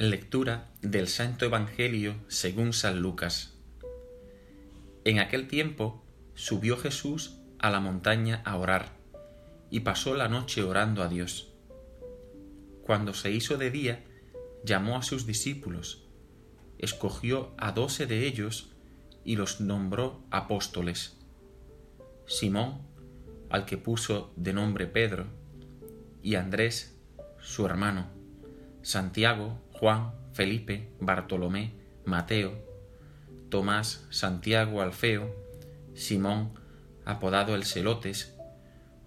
Lectura del Santo Evangelio según San Lucas. En aquel tiempo subió Jesús a la montaña a orar y pasó la noche orando a Dios. Cuando se hizo de día, llamó a sus discípulos, escogió a doce de ellos y los nombró apóstoles. Simón, al que puso de nombre Pedro, y Andrés, su hermano, Santiago, Juan, Felipe, Bartolomé, Mateo, Tomás, Santiago Alfeo, Simón, apodado el Celotes,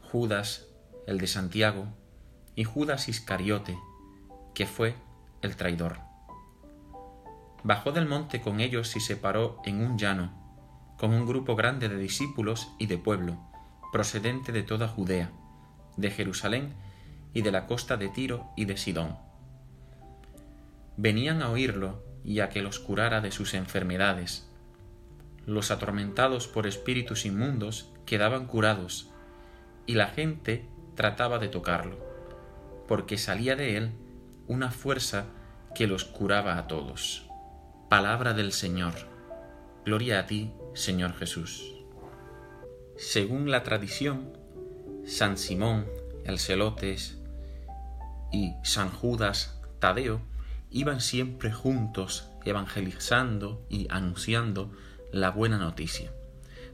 Judas, el de Santiago, y Judas Iscariote, que fue el traidor. Bajó del monte con ellos y se paró en un llano, con un grupo grande de discípulos y de pueblo, procedente de toda Judea, de Jerusalén y de la costa de Tiro y de Sidón venían a oírlo y a que los curara de sus enfermedades. Los atormentados por espíritus inmundos quedaban curados, y la gente trataba de tocarlo, porque salía de él una fuerza que los curaba a todos. Palabra del Señor. Gloria a ti, Señor Jesús. Según la tradición, San Simón, el Celotes, y San Judas Tadeo iban siempre juntos evangelizando y anunciando la buena noticia.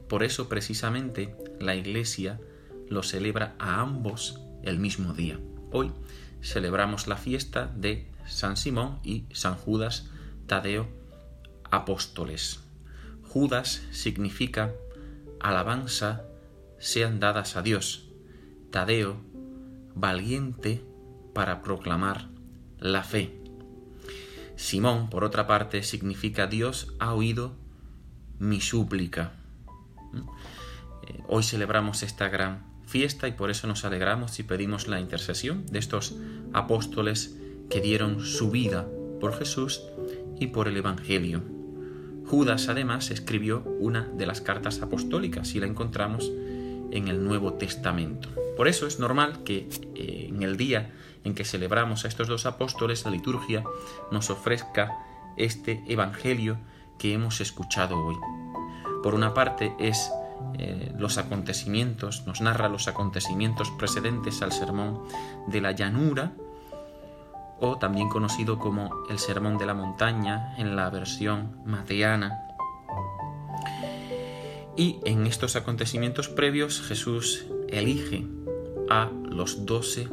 Por eso precisamente la Iglesia lo celebra a ambos el mismo día. Hoy celebramos la fiesta de San Simón y San Judas Tadeo apóstoles. Judas significa alabanza sean dadas a Dios. Tadeo, valiente para proclamar la fe. Simón, por otra parte, significa Dios ha oído mi súplica. ¿Mm? Eh, hoy celebramos esta gran fiesta y por eso nos alegramos y pedimos la intercesión de estos apóstoles que dieron su vida por Jesús y por el Evangelio. Judas además escribió una de las cartas apostólicas y la encontramos en el Nuevo Testamento. Por eso es normal que eh, en el día en que celebramos a estos dos apóstoles, la liturgia nos ofrezca este Evangelio que hemos escuchado hoy. Por una parte es eh, los acontecimientos, nos narra los acontecimientos precedentes al sermón de la llanura, o también conocido como el sermón de la montaña en la versión mateana. Y en estos acontecimientos previos Jesús elige a los doce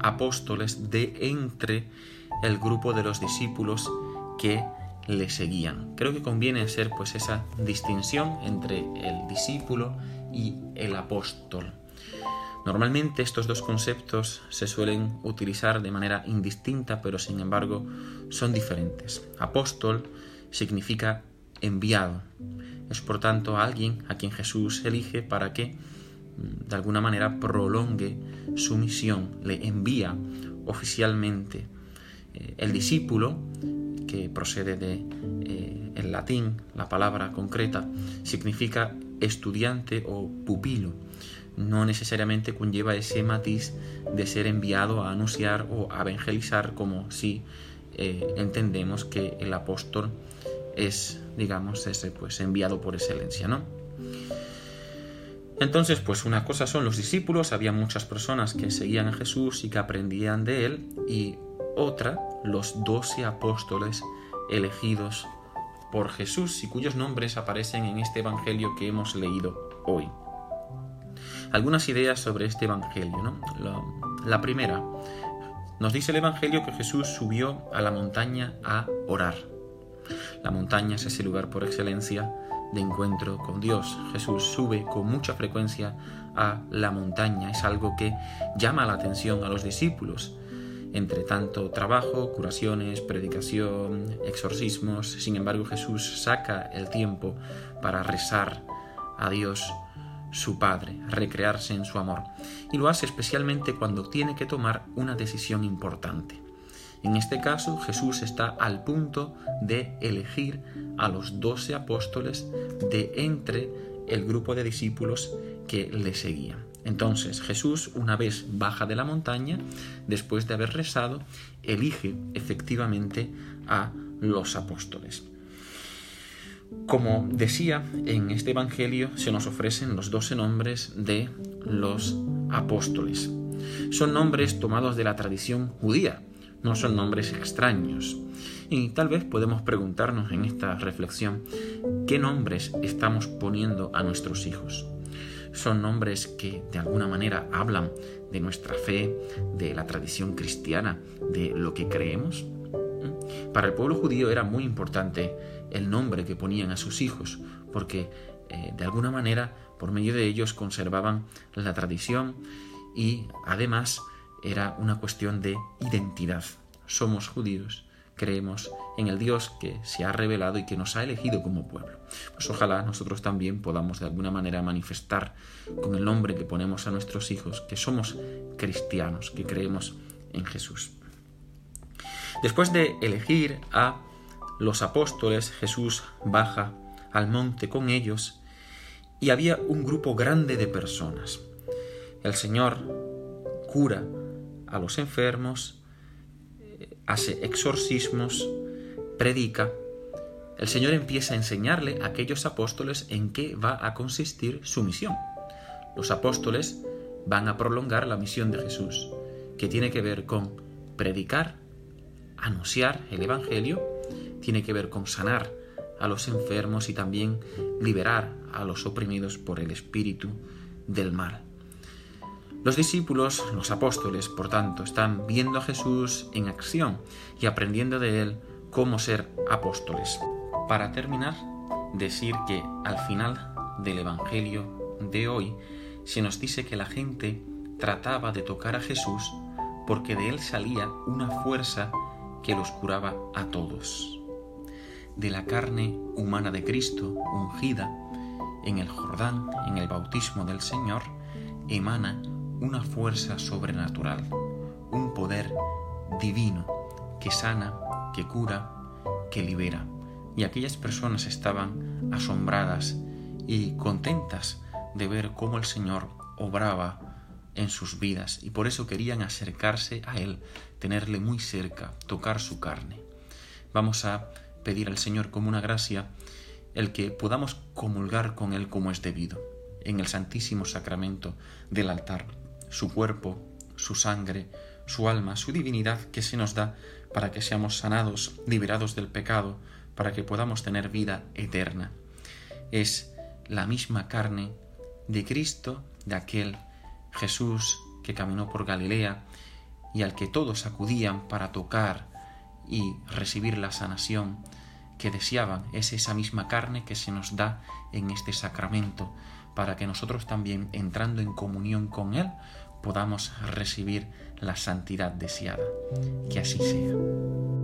apóstoles de entre el grupo de los discípulos que le seguían. Creo que conviene hacer pues esa distinción entre el discípulo y el apóstol. Normalmente estos dos conceptos se suelen utilizar de manera indistinta, pero sin embargo son diferentes. Apóstol significa enviado. Es por tanto alguien a quien Jesús elige para que de alguna manera prolongue su misión, le envía oficialmente. Eh, el discípulo, que procede de eh, el latín, la palabra concreta, significa estudiante o pupilo. No necesariamente conlleva ese matiz de ser enviado a anunciar o a evangelizar como si eh, entendemos que el apóstol es, digamos, ese pues enviado por excelencia, ¿no? Entonces, pues una cosa son los discípulos, había muchas personas que seguían a Jesús y que aprendían de él, y otra, los doce apóstoles elegidos por Jesús y cuyos nombres aparecen en este Evangelio que hemos leído hoy. Algunas ideas sobre este Evangelio. ¿no? La, la primera, nos dice el Evangelio que Jesús subió a la montaña a orar. La montaña es ese lugar por excelencia de encuentro con Dios. Jesús sube con mucha frecuencia a la montaña. Es algo que llama la atención a los discípulos. Entre tanto trabajo, curaciones, predicación, exorcismos, sin embargo Jesús saca el tiempo para rezar a Dios su Padre, recrearse en su amor. Y lo hace especialmente cuando tiene que tomar una decisión importante. En este caso, Jesús está al punto de elegir a los doce apóstoles de entre el grupo de discípulos que le seguían. Entonces Jesús, una vez baja de la montaña, después de haber rezado, elige efectivamente a los apóstoles. Como decía, en este Evangelio se nos ofrecen los doce nombres de los apóstoles. Son nombres tomados de la tradición judía, no son nombres extraños. Y tal vez podemos preguntarnos en esta reflexión, ¿qué nombres estamos poniendo a nuestros hijos? ¿Son nombres que de alguna manera hablan de nuestra fe, de la tradición cristiana, de lo que creemos? ¿Mm? Para el pueblo judío era muy importante el nombre que ponían a sus hijos, porque eh, de alguna manera por medio de ellos conservaban la tradición y además era una cuestión de identidad. Somos judíos, creemos en el Dios que se ha revelado y que nos ha elegido como pueblo. Pues ojalá nosotros también podamos de alguna manera manifestar con el nombre que ponemos a nuestros hijos que somos cristianos, que creemos en Jesús. Después de elegir a los apóstoles, Jesús baja al monte con ellos y había un grupo grande de personas. El Señor cura a los enfermos, hace exorcismos, predica. El Señor empieza a enseñarle a aquellos apóstoles en qué va a consistir su misión. Los apóstoles van a prolongar la misión de Jesús, que tiene que ver con predicar, anunciar el Evangelio, tiene que ver con sanar a los enfermos y también liberar a los oprimidos por el espíritu del mal. Los discípulos, los apóstoles, por tanto, están viendo a Jesús en acción y aprendiendo de él cómo ser apóstoles. Para terminar, decir que al final del Evangelio de hoy se nos dice que la gente trataba de tocar a Jesús porque de él salía una fuerza que los curaba a todos. De la carne humana de Cristo, ungida en el Jordán, en el bautismo del Señor, emana una fuerza sobrenatural, un poder divino que sana, que cura, que libera. Y aquellas personas estaban asombradas y contentas de ver cómo el Señor obraba en sus vidas y por eso querían acercarse a Él, tenerle muy cerca, tocar su carne. Vamos a pedir al Señor como una gracia el que podamos comulgar con Él como es debido, en el Santísimo Sacramento del altar su cuerpo, su sangre, su alma, su divinidad que se nos da para que seamos sanados, liberados del pecado, para que podamos tener vida eterna. Es la misma carne de Cristo, de aquel Jesús que caminó por Galilea y al que todos acudían para tocar y recibir la sanación que deseaban. Es esa misma carne que se nos da en este sacramento para que nosotros también, entrando en comunión con Él, podamos recibir la santidad deseada. Que así sea.